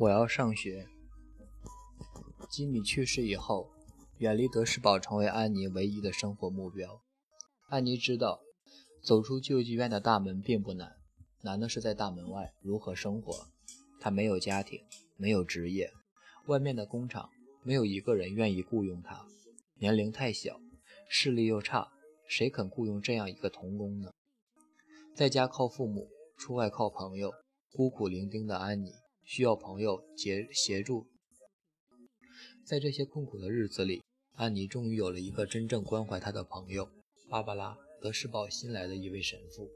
我要上学。吉米去世以后，远离德士堡成为安妮唯一的生活目标。安妮知道，走出救济院的大门并不难，难的是在大门外如何生活。她没有家庭，没有职业，外面的工厂没有一个人愿意雇佣她，年龄太小，视力又差，谁肯雇佣这样一个童工呢？在家靠父母，出外靠朋友，孤苦伶仃的安妮。需要朋友协协助，在这些困苦的日子里，安妮终于有了一个真正关怀她的朋友——芭芭拉·德士堡新来的一位神父。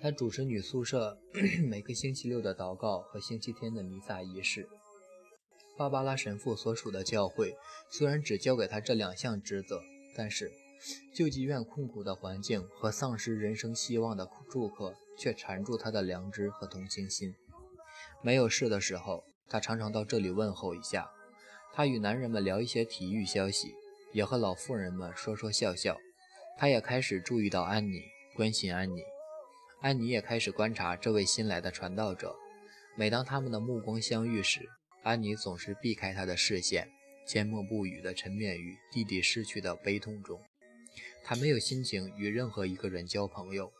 他主持女宿舍 每个星期六的祷告和星期天的弥撒仪式。芭芭拉神父所属的教会虽然只交给他这两项职责，但是救济院困苦的环境和丧失人生希望的住客却缠住他的良知和同情心。没有事的时候，他常常到这里问候一下。他与男人们聊一些体育消息，也和老妇人们说说笑笑。他也开始注意到安妮，关心安妮。安妮也开始观察这位新来的传道者。每当他们的目光相遇时，安妮总是避开他的视线，缄默不语地沉湎于弟弟失去的悲痛中。他没有心情与任何一个人交朋友。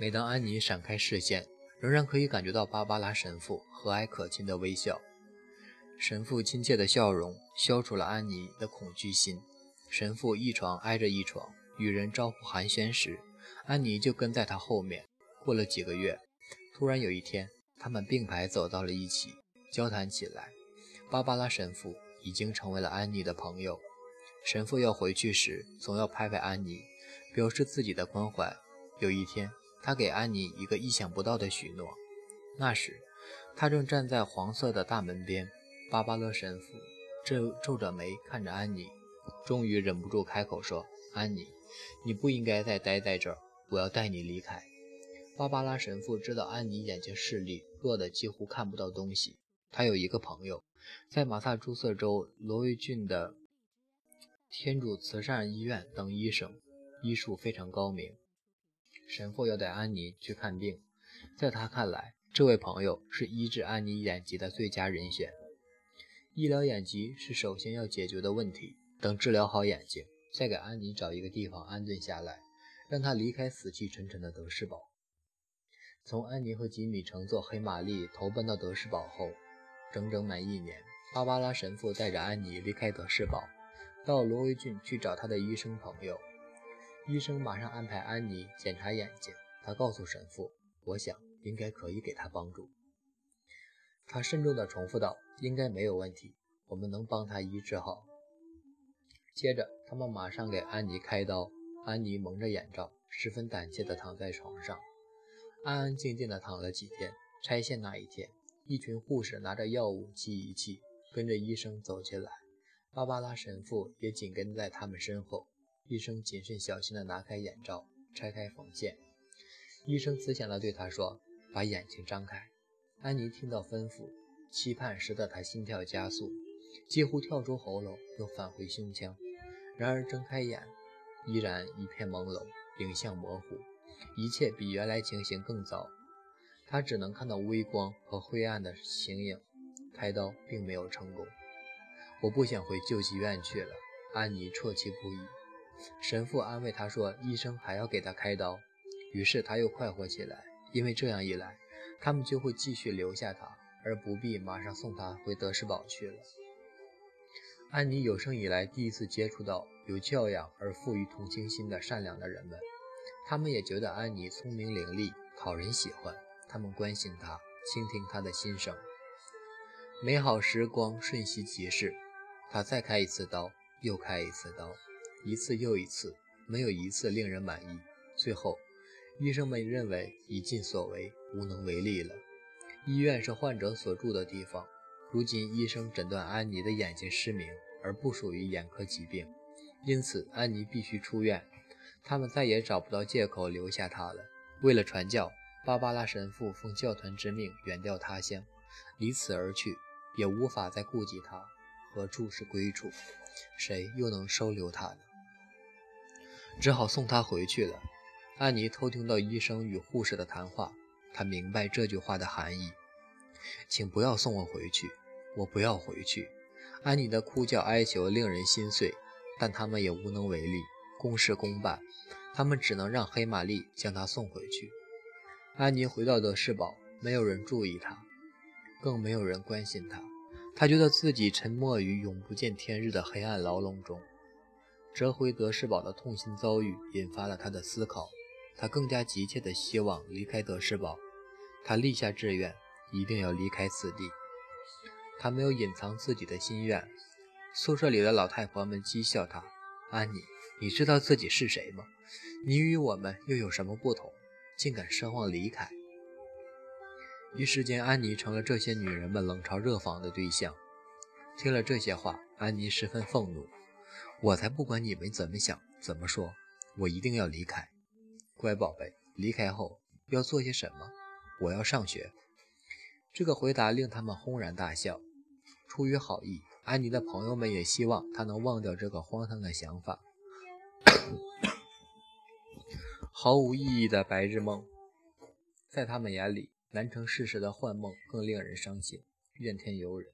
每当安妮闪开视线，仍然可以感觉到芭芭拉神父和蔼可亲的微笑，神父亲切的笑容消除了安妮的恐惧心。神父一床挨着一床，与人招呼寒暄时，安妮就跟在他后面。过了几个月，突然有一天，他们并排走到了一起，交谈起来。芭芭拉神父已经成为了安妮的朋友。神父要回去时，总要拍拍安妮，表示自己的关怀。有一天。他给安妮一个意想不到的许诺。那时，他正站在黄色的大门边。巴巴拉神父皱皱着眉看着安妮，终于忍不住开口说：“安妮，你不应该再待在这儿，我要带你离开。”芭芭拉神父知道安妮眼睛视力弱得几乎看不到东西。他有一个朋友，在马萨诸塞州罗威郡的天主慈善医院当医生，医术非常高明。神父要带安妮去看病，在他看来，这位朋友是医治安妮眼疾的最佳人选。医疗眼疾是首先要解决的问题。等治疗好眼睛，再给安妮找一个地方安顿下来，让她离开死气沉沉的德士堡。从安妮和吉米乘坐黑玛丽投奔到德士堡后，整整满一年，芭芭拉神父带着安妮离开德士堡，到罗威郡去找他的医生朋友。医生马上安排安妮检查眼睛。他告诉神父：“我想应该可以给他帮助。”他慎重地重复道：“应该没有问题，我们能帮他医治好。”接着，他们马上给安妮开刀。安妮蒙着眼罩，十分胆怯地躺在床上，安安静静地躺了几天。拆线那一天，一群护士拿着药物记忆器跟着医生走进来，芭芭拉神父也紧跟在他们身后。医生谨慎小心地拿开眼罩，拆开缝线。医生慈祥地对他说：“把眼睛张开。”安妮听到吩咐，期盼使得她心跳加速，几乎跳出喉咙，又返回胸腔。然而睁开眼，依然一片朦胧，影像模糊，一切比原来情形更糟。她只能看到微光和灰暗的形影。开刀并没有成功。我不想回救济院去了。安妮啜泣不已。神父安慰他说：“医生还要给他开刀。”于是他又快活起来，因为这样一来，他们就会继续留下他，而不必马上送他回德士堡去了。安妮有生以来第一次接触到有教养而富于同情心的善良的人们，他们也觉得安妮聪明伶俐，讨人喜欢。他们关心她，倾听她的心声。美好时光瞬息即逝，他再开一次刀，又开一次刀。一次又一次，没有一次令人满意。最后，医生们认为已尽所为，无能为力了。医院是患者所住的地方。如今，医生诊断安妮的眼睛失明，而不属于眼科疾病，因此安妮必须出院。他们再也找不到借口留下她了。为了传教，芭芭拉神父奉教团之命远调他乡，离此而去，也无法再顾及她。何处是归处？谁又能收留她呢？只好送他回去了。安妮偷听到医生与护士的谈话，她明白这句话的含义。请不要送我回去，我不要回去。安妮的哭叫哀求令人心碎，但他们也无能为力。公事公办，他们只能让黑玛丽将她送回去。安妮回到德士堡，没有人注意她，更没有人关心她。她觉得自己沉没于永不见天日的黑暗牢笼中。折回德士堡的痛心遭遇引发了他的思考，他更加急切地希望离开德士堡。他立下志愿，一定要离开此地。他没有隐藏自己的心愿。宿舍里的老太婆们讥笑他：“安妮，你知道自己是谁吗？你与我们又有什么不同？竟敢奢望离开！”一时间，安妮成了这些女人们冷嘲热讽的对象。听了这些话，安妮十分愤怒。我才不管你们怎么想、怎么说，我一定要离开。乖宝贝，离开后要做些什么？我要上学。这个回答令他们轰然大笑。出于好意，安妮的朋友们也希望她能忘掉这个荒唐的想法。毫无意义的白日梦，在他们眼里，难成事实的幻梦更令人伤心、怨天尤人。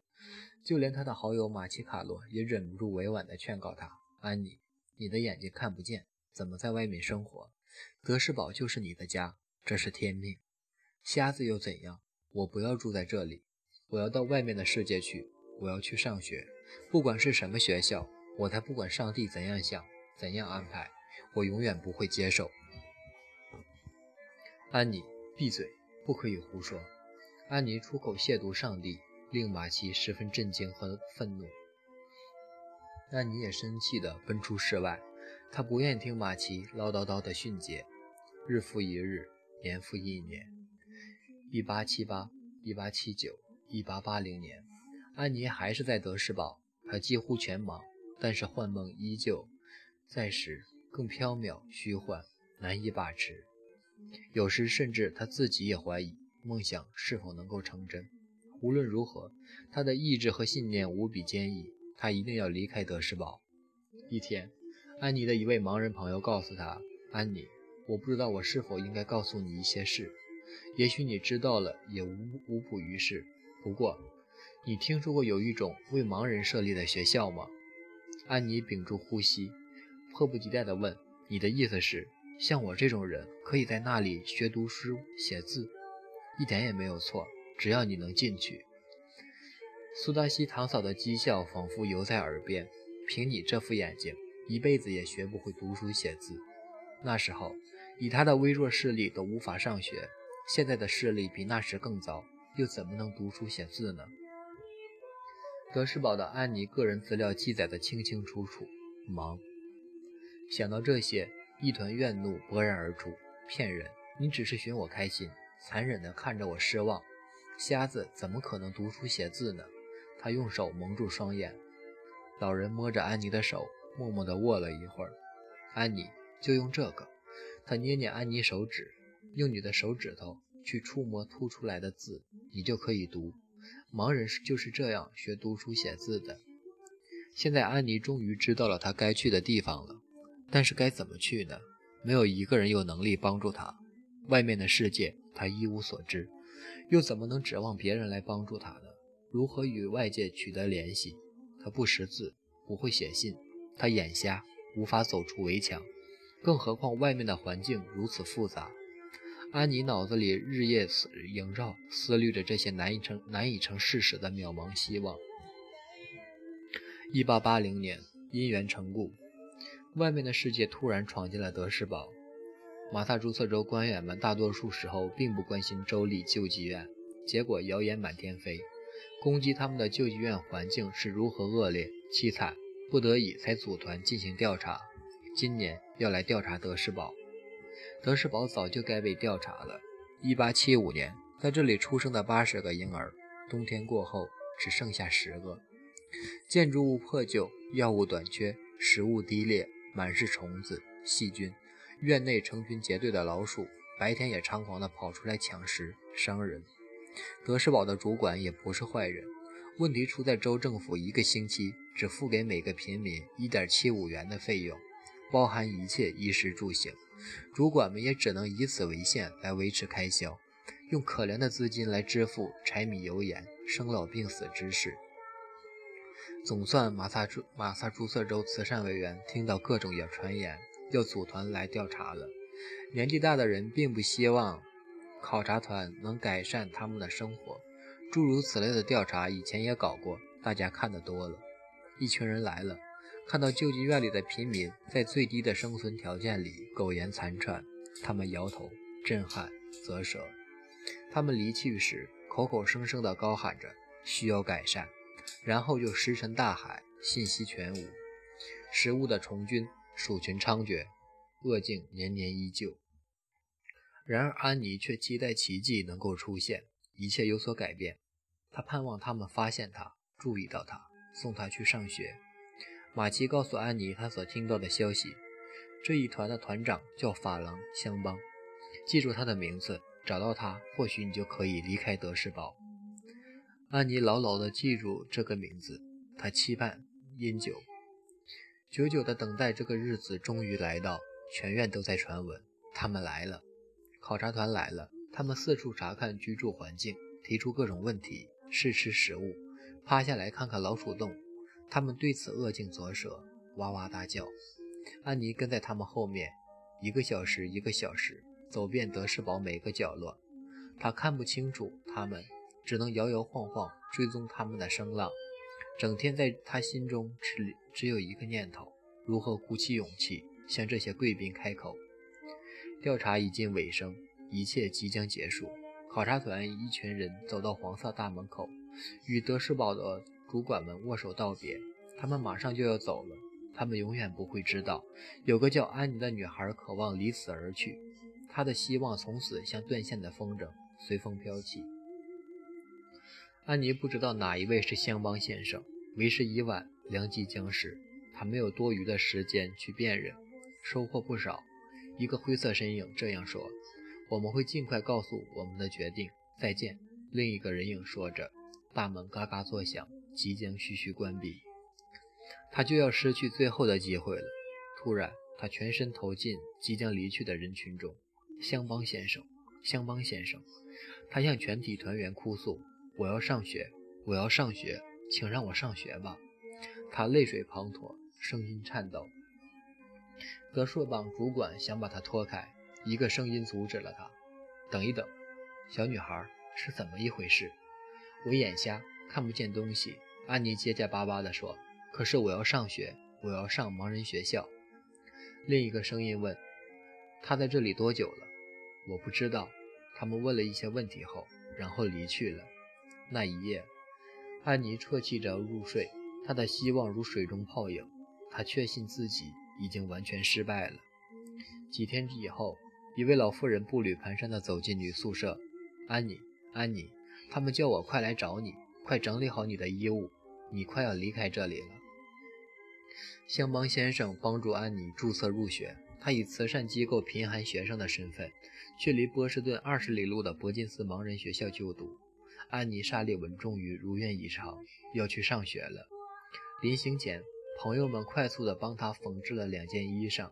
就连他的好友马奇卡罗也忍不住委婉地劝告他：“安妮，你的眼睛看不见，怎么在外面生活？德士堡就是你的家，这是天命。瞎子又怎样？我不要住在这里，我要到外面的世界去，我要去上学，不管是什么学校，我才不管上帝怎样想，怎样安排，我永远不会接受。”安妮，闭嘴，不可以胡说。安妮出口亵渎上帝。令马奇十分震惊和愤怒，安妮也生气地奔出室外。她不愿听马奇唠叨叨的训诫。日复一日，年复一年。一八七八、一八七九、一八八零年，安妮还是在德士堡。她几乎全盲，但是幻梦依旧在时，更飘渺虚幻，难以把持。有时甚至她自己也怀疑梦想是否能够成真。无论如何，他的意志和信念无比坚毅，他一定要离开德士堡。一天，安妮的一位盲人朋友告诉他：“安妮，我不知道我是否应该告诉你一些事，也许你知道了也无无补于事。不过，你听说过有一种为盲人设立的学校吗？”安妮屏住呼吸，迫不及待地问：“你的意思是，像我这种人可以在那里学读书写字？一点也没有错。”只要你能进去，苏达西堂嫂的讥笑仿佛犹在耳边。凭你这副眼睛，一辈子也学不会读书写字。那时候，以他的微弱视力都无法上学，现在的视力比那时更糟，又怎么能读书写字呢？德士堡的安妮个人资料记载的清清楚楚。忙，想到这些，一团怨怒勃然而出。骗人！你只是寻我开心，残忍地看着我失望。瞎子怎么可能读书写字呢？他用手蒙住双眼。老人摸着安妮的手，默默地握了一会儿。安妮，就用这个。他捏捏安妮手指，用你的手指头去触摸凸出来的字，你就可以读。盲人就是这样学读书写字的。现在安妮终于知道了她该去的地方了，但是该怎么去呢？没有一个人有能力帮助她。外面的世界，她一无所知。又怎么能指望别人来帮助他呢？如何与外界取得联系？他不识字，不会写信，他眼瞎，无法走出围墙。更何况外面的环境如此复杂。安妮脑子里日夜萦绕，思虑着这些难以成难以成事实的渺茫希望。一八八零年，因缘成故，外面的世界突然闯进了德士堡。马萨诸塞州官员们大多数时候并不关心州立救济院，结果谣言满天飞，攻击他们的救济院环境是如何恶劣凄惨，不得已才组团进行调查。今年要来调查德士堡，德士堡早就该被调查了。1875年，在这里出生的八十个婴儿，冬天过后只剩下十个。建筑物破旧，药物短缺，食物低劣，满是虫子细菌。院内成群结队的老鼠，白天也猖狂地跑出来抢食伤人。德士堡的主管也不是坏人，问题出在州政府一个星期只付给每个平民一点七五元的费用，包含一切衣食住行。主管们也只能以此为限来维持开销。用可怜的资金来支付柴米油盐、生老病死之事。总算马萨诸马萨诸塞州慈善委员听到各种谣传言，要组团来调查了。年纪大的人并不希望考察团能改善他们的生活。诸如此类的调查以前也搞过，大家看得多了。一群人来了，看到救济院里的贫民在最低的生存条件里苟延残喘，他们摇头、震撼、啧舌。他们离去时，口口声声地高喊着需要改善，然后就石沉大海，信息全无。食物的虫菌、鼠群猖獗，恶境年年依旧。然而安妮却期待奇迹能够出现，一切有所改变。她盼望他们发现她，注意到她，送她去上学。马奇告诉安妮他所听到的消息：这一团的团长叫法郎香邦，记住他的名字。找到他，或许你就可以离开德士堡。安妮牢牢地记住这个名字，她期盼饮酒，久久地等待这个日子终于来到。全院都在传闻，他们来了，考察团来了。他们四处查看居住环境，提出各种问题，试吃食物，趴下来看看老鼠洞。他们对此恶境左舌，哇哇大叫。安妮跟在他们后面，一个小时，一个小时。走遍德士堡每个角落，他看不清楚他们，只能摇摇晃晃追踪他们的声浪。整天在他心中只只有一个念头：如何鼓起勇气向这些贵宾开口。调查已近尾声，一切即将结束。考察团一群人走到黄色大门口，与德士堡的主管们握手道别。他们马上就要走了，他们永远不会知道，有个叫安妮的女孩渴望离此而去。他的希望从此像断线的风筝，随风飘起。安妮不知道哪一位是香邦先生。为时已晚，良机将至，他没有多余的时间去辨认。收获不少。一个灰色身影这样说：“我们会尽快告诉我们的决定。再见。”另一个人影说着。大门嘎嘎作响，即将徐徐关闭。他就要失去最后的机会了。突然，他全身投进即将离去的人群中。香邦先生，香邦先生，他向全体团员哭诉：“我要上学，我要上学，请让我上学吧。”他泪水滂沱，声音颤抖。德硕榜主管想把他拖开，一个声音阻止了他：“等一等，小女孩，是怎么一回事？”我眼瞎，看不见东西。安妮结结巴巴地说：“可是我要上学，我要上盲人学校。”另一个声音问：“他在这里多久了？”我不知道，他们问了一些问题后，然后离去了。那一夜，安妮啜泣着入睡，她的希望如水中泡影。她确信自己已经完全失败了。几天以后，一位老妇人步履蹒跚地走进女宿舍。安妮，安妮，他们叫我快来找你，快整理好你的衣物，你快要离开这里了。香邦先生帮助安妮注册入学。他以慈善机构贫寒学生的身份，去离波士顿二十里路的伯金斯盲人学校就读。安妮·沙利文终于如愿以偿，要去上学了。临行前，朋友们快速地帮她缝制了两件衣裳。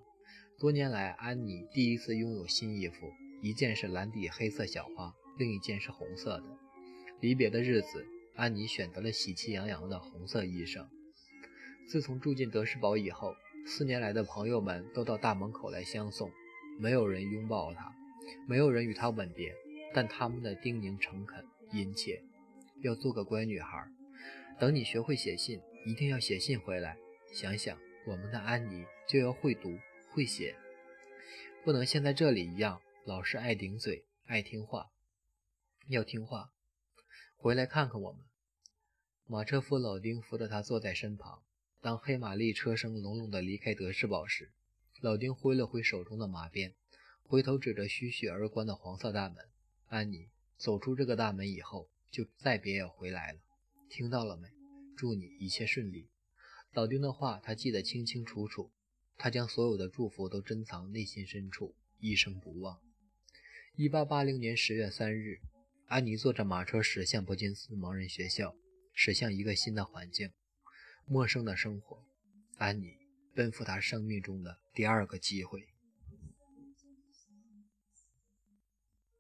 多年来，安妮第一次拥有新衣服，一件是蓝底黑色小花，另一件是红色的。离别的日子，安妮选择了喜气洋洋的红色衣裳。自从住进德士堡以后，四年来的朋友们都到大门口来相送，没有人拥抱她，没有人与她吻别，但他们的叮咛诚恳殷切，要做个乖女孩。等你学会写信，一定要写信回来。想想我们的安妮，就要会读会写，不能像在这里一样，老是爱顶嘴爱听话，要听话，回来看看我们。马车夫老丁扶着她坐在身旁。当黑马力车声隆隆地离开德士堡时，老丁挥了挥手中的马鞭，回头指着徐徐而关的黄色大门：“安妮，走出这个大门以后，就再别要回来了，听到了没？祝你一切顺利。”老丁的话他记得清清楚楚，他将所有的祝福都珍藏内心深处，一生不忘。1880年10月3日，安妮坐着马车驶向伯金斯盲人学校，驶向一个新的环境。陌生的生活，安妮奔赴她生命中的第二个机会。